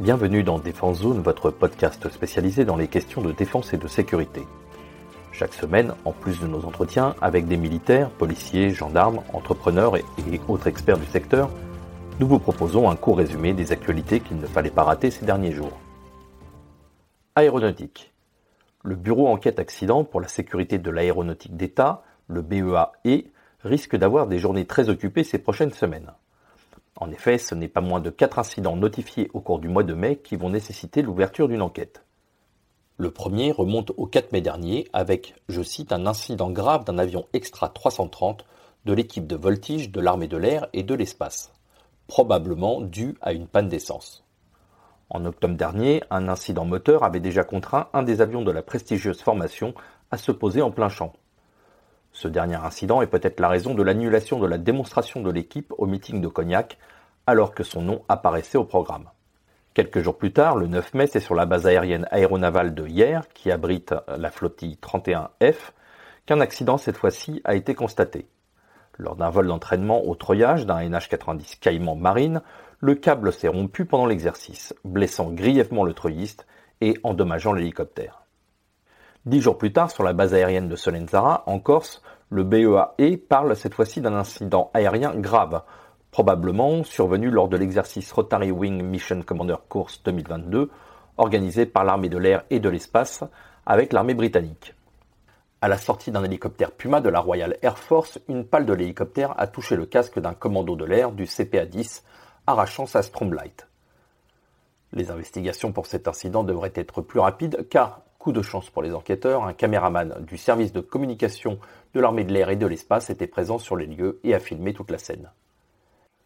Bienvenue dans Défense Zone, votre podcast spécialisé dans les questions de défense et de sécurité. Chaque semaine, en plus de nos entretiens avec des militaires, policiers, gendarmes, entrepreneurs et, autres experts du secteur, nous vous proposons un court résumé des actualités qu'il ne fallait pas rater ces derniers jours. Aéronautique. Le Bureau Enquête Accident pour la sécurité de l'aéronautique d'État, le BEAE, risque d'avoir des journées très occupées ces prochaines semaines. En effet, ce n'est pas moins de quatre incidents notifiés au cours du mois de mai qui vont nécessiter l'ouverture d'une enquête. Le premier remonte au 4 mai dernier avec, je cite, un incident grave d'un avion Extra 330 de l'équipe de voltige de l'armée de l'air et de l'espace, probablement dû à une panne d'essence. En octobre dernier, un incident moteur avait déjà contraint un des avions de la prestigieuse formation à se poser en plein champ. Ce dernier incident est peut-être la raison de l'annulation de la démonstration de l'équipe au meeting de Cognac, alors que son nom apparaissait au programme. Quelques jours plus tard, le 9 mai, c'est sur la base aérienne aéronavale de Hier, qui abrite la flottille 31F, qu'un accident cette fois-ci a été constaté. Lors d'un vol d'entraînement au treuillage d'un NH-90 Caïman Marine, le câble s'est rompu pendant l'exercice, blessant grièvement le treuilliste et endommageant l'hélicoptère. Dix jours plus tard, sur la base aérienne de Solenzara, en Corse, le BEAE parle cette fois-ci d'un incident aérien grave, probablement survenu lors de l'exercice Rotary Wing Mission Commander Course 2022, organisé par l'armée de l'air et de l'espace avec l'armée britannique. À la sortie d'un hélicoptère Puma de la Royal Air Force, une pale de l'hélicoptère a touché le casque d'un commando de l'air du CPA-10, arrachant sa Stromlight. Les investigations pour cet incident devraient être plus rapides car De chance pour les enquêteurs, un caméraman du service de communication de l'armée de l'air et de l'espace était présent sur les lieux et a filmé toute la scène.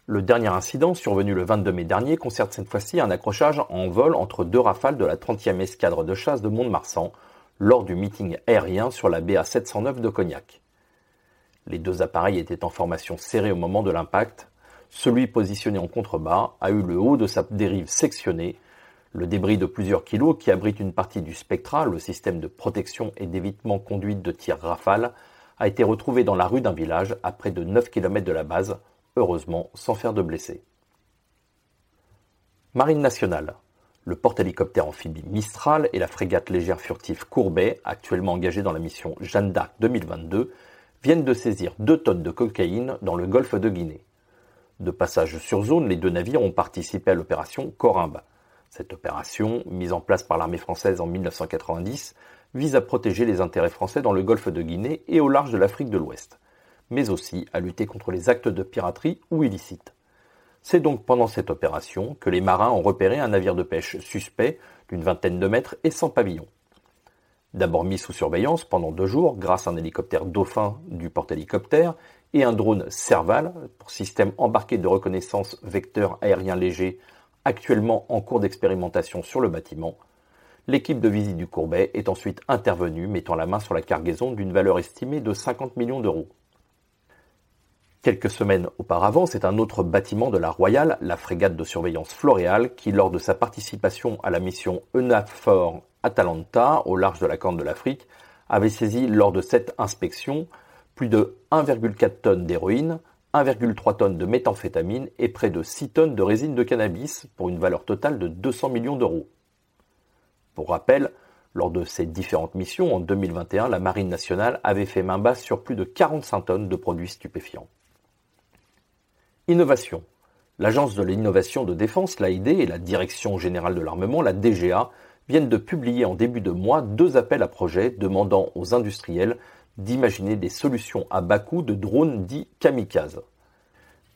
Le dernier incident, survenu le 22 mai dernier, concerne cette fois-ci un accrochage en vol entre deux rafales de la 30e escadre de chasse de Mont-de-Marsan lors du meeting aérien sur la BA 709 de Cognac. Les deux appareils étaient en formation serrée au moment de l'impact. Celui positionné en contrebas a eu le haut de sa dérive sectionné le débris de plusieurs kilos qui abrite une partie du Spectra, le système de protection et d'évitement conduite de tir Rafale, a été retrouvé dans la rue d'un village à près de 9 km de la base, heureusement sans faire de blessés. Marine nationale. Le porte-hélicoptère amphibie Mistral et la frégate légère furtive Courbet, actuellement engagés dans la mission Jeanne d'Arc 2022, viennent de saisir 2 tonnes de cocaïne dans le golfe de Guinée. De passage sur zone, les deux navires ont participé à l'opération Corimbe. Cette opération, mise en place par l'armée française en 1990, vise à protéger les intérêts français dans le golfe de Guinée et au large de l'Afrique de l'Ouest, mais aussi à lutter contre les actes de piraterie ou illicites. C'est donc pendant cette opération que les marins ont repéré un navire de pêche suspect d'une vingtaine de mètres et sans pavillon. D'abord mis sous surveillance pendant deux jours grâce à un hélicoptère Dauphin du porte-hélicoptère et un drone Serval pour système embarqué de reconnaissance vecteur aérien léger actuellement en cours d'expérimentation sur le bâtiment, l'équipe de visite du Courbet est ensuite intervenue, mettant la main sur la cargaison d'une valeur estimée de 50 millions d'euros. Quelques semaines auparavant, c'est un autre bâtiment de la Royale, la frégate de surveillance Floréal, qui, lors de sa participation à la mission EUNAVFOR Atalanta au large de la Corne de l'Afrique, avait saisi lors de cette inspection plus de 1,4 tonnes d'héroïne, 1,3 tonnes de méthamphétamine et près de 6 tonnes de résine de cannabis pour une valeur totale de 200 millions d'euros. Pour rappel, lors de ces différentes missions, en 2021, la Marine nationale avait fait main basse sur plus de 45 tonnes de produits stupéfiants. Innovation. L'Agence de l'innovation de défense, l'AID, et la Direction générale de l'armement, la DGA, viennent de publier en début de mois deux appels à projets demandant aux industriels d'imaginer des solutions à bas coût de drones dits kamikazes.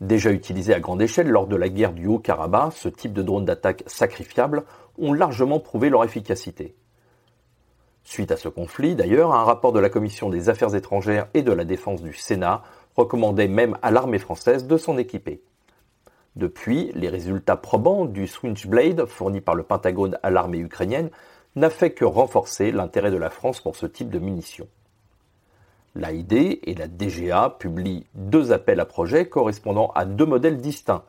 Déjà utilisés à grande échelle lors de la guerre du Haut-Karabakh, ce type de drones d'attaque sacrifiables ont largement prouvé leur efficacité. Suite à ce conflit, d'ailleurs, un rapport de la Commission des Affaires étrangères et de la Défense du Sénat recommandait même à l'armée française de s'en équiper. Depuis, les résultats probants du Switchblade fourni par le Pentagone à l'armée ukrainienne n'a fait que renforcer l'intérêt de la France pour ce type de munitions. L'AID et la DGA publient deux appels à projets correspondant à deux modèles distincts.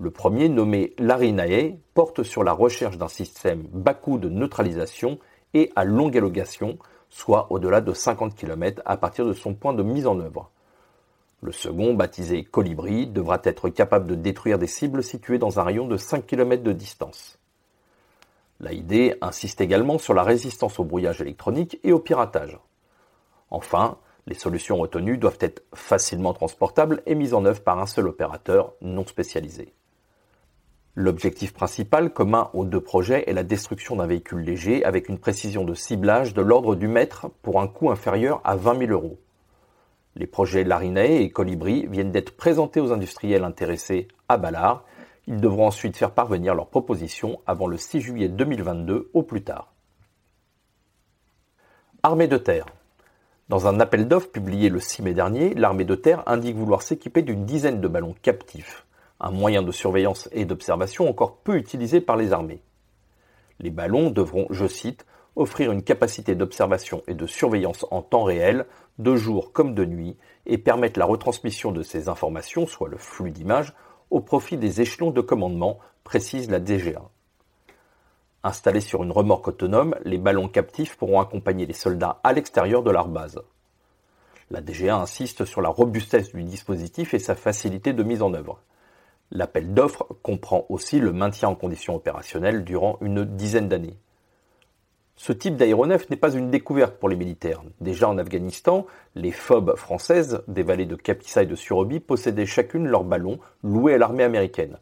Le premier, nommé Larinae, porte sur la recherche d'un système bas coût de neutralisation et à longue élongation, soit au-delà de 50 km à partir de son point de mise en œuvre. Le second, baptisé Colibri, devra être capable de détruire des cibles situées dans un rayon de 5 km de distance. L'AID insiste également sur la résistance au brouillage électronique et au piratage. Enfin, les solutions retenues doivent être facilement transportables et mises en œuvre par un seul opérateur non spécialisé. L'objectif principal commun aux deux projets est la destruction d'un véhicule léger avec une précision de ciblage de l'ordre du mètre pour un coût inférieur à 20 000 euros. Les projets Larinae et Colibri viennent d'être présentés aux industriels intéressés à Ballard. Ils devront ensuite faire parvenir leurs propositions avant le 6 juillet 2022 au plus tard. Armée de terre. Dans un appel d'offres publié le 6 mai dernier, l'armée de terre indique vouloir s'équiper d'une dizaine de ballons captifs, un moyen de surveillance et d'observation encore peu utilisé par les armées. Les ballons devront, je cite, offrir une capacité d'observation et de surveillance en temps réel, de jour comme de nuit, et permettre la retransmission de ces informations, soit le flux d'images, au profit des échelons de commandement, précise la DGA. Installés sur une remorque autonome, les ballons captifs pourront accompagner les soldats à l'extérieur de leur base. La DGA insiste sur la robustesse du dispositif et sa facilité de mise en œuvre. L'appel d'offres comprend aussi le maintien en condition opérationnelle durant une dizaine d'années. Ce type d'aéronef n'est pas une découverte pour les militaires. Déjà en Afghanistan, les FOB françaises des vallées de Kapisa et de Surobi possédaient chacune leur ballon loué à l'armée américaine.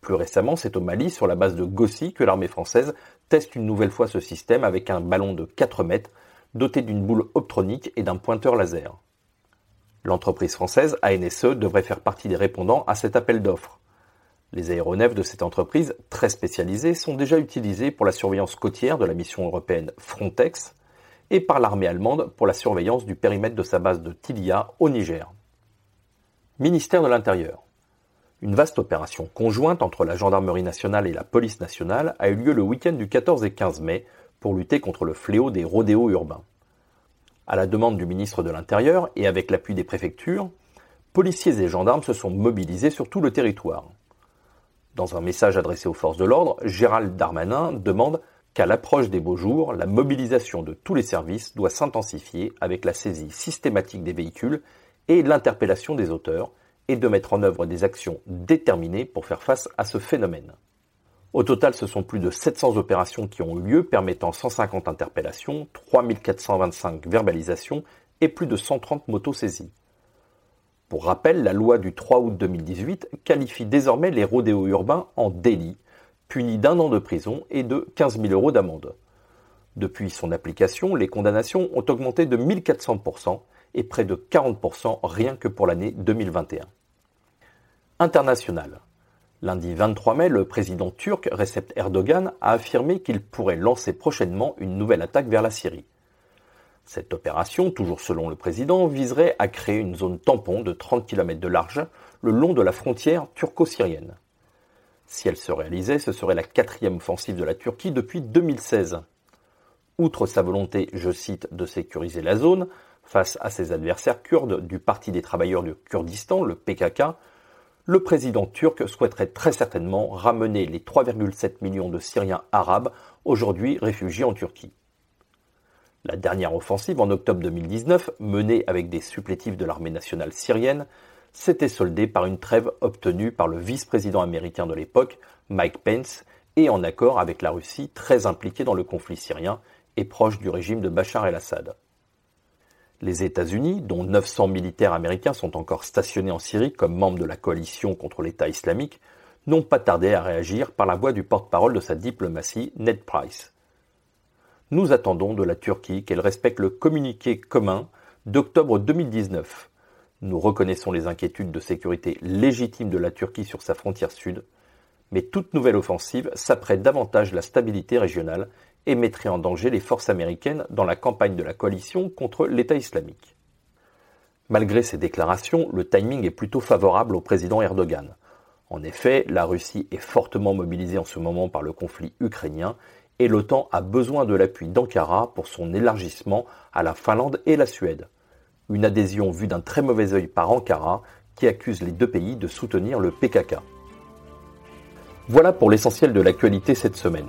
Plus récemment, c'est au Mali, sur la base de Gossi, que l'armée française teste une nouvelle fois ce système avec un ballon de 4 mètres doté d'une boule optronique et d'un pointeur laser. L'entreprise française ANSE devrait faire partie des répondants à cet appel d'offres. Les aéronefs de cette entreprise, très spécialisée, sont déjà utilisés pour la surveillance côtière de la mission européenne Frontex et par l'armée allemande pour la surveillance du périmètre de sa base de Tilia au Niger. Ministère de l'Intérieur. Une vaste opération conjointe entre la gendarmerie nationale et la police nationale a eu lieu le week-end du 14 et 15 mai pour lutter contre le fléau des rodéos urbains. À la demande du ministre de l'Intérieur et avec l'appui des préfectures, policiers et gendarmes se sont mobilisés sur tout le territoire. Dans un message adressé aux forces de l'ordre, Gérald Darmanin demande qu'à l'approche des beaux jours, la mobilisation de tous les services doit s'intensifier avec la saisie systématique des véhicules et l'interpellation des auteurs, et de mettre en œuvre des actions déterminées pour faire face à ce phénomène. Au total, ce sont plus de 700 opérations qui ont eu lieu, permettant 150 interpellations, 3425 verbalisations et plus de 130 motos saisies. Pour rappel, la loi du 3 août 2018 qualifie désormais les rodéos urbains en délit, punis d'un an de prison et de 15 000 euros d'amende. Depuis son application, les condamnations ont augmenté de 1400% et près de 40% rien que pour l'année 2021. International. Lundi 23 mai, le président turc Recep Erdogan a affirmé qu'il pourrait lancer prochainement une nouvelle attaque vers la Syrie. Cette opération, toujours selon le président, viserait à créer une zone tampon de 30 km de large le long de la frontière turco-syrienne. Si elle se réalisait, ce serait la quatrième offensive de la Turquie depuis 2016. Outre sa volonté, je cite, de sécuriser la zone, face à ses adversaires kurdes du Parti des travailleurs du Kurdistan, le PKK, le président turc souhaiterait très certainement ramener les 3,7 millions de Syriens arabes aujourd'hui réfugiés en Turquie. La dernière offensive en octobre 2019, menée avec des supplétifs de l'armée nationale syrienne, s'était soldée par une trêve obtenue par le vice-président américain de l'époque, Mike Pence, et en accord avec la Russie très impliquée dans le conflit syrien et proche du régime de Bachar el-Assad. Les États-Unis, dont 900 militaires américains sont encore stationnés en Syrie comme membres de la coalition contre l'État islamique, n'ont pas tardé à réagir par la voix du porte-parole de sa diplomatie, Ned Price. Nous attendons de la Turquie qu'elle respecte le communiqué commun d'octobre 2019. Nous reconnaissons les inquiétudes de sécurité légitimes de la Turquie sur sa frontière sud, mais toute nouvelle offensive s'apprête davantage la stabilité régionale et mettrait en danger les forces américaines dans la campagne de la coalition contre l'État islamique. Malgré ces déclarations, le timing est plutôt favorable au président Erdogan. En effet, la Russie est fortement mobilisée en ce moment par le conflit ukrainien et l'OTAN a besoin de l'appui d'Ankara pour son élargissement à la Finlande et la Suède. Une adhésion vue d'un très mauvais œil par Ankara qui accuse les deux pays de soutenir le PKK. Voilà pour l'essentiel de l'actualité cette semaine.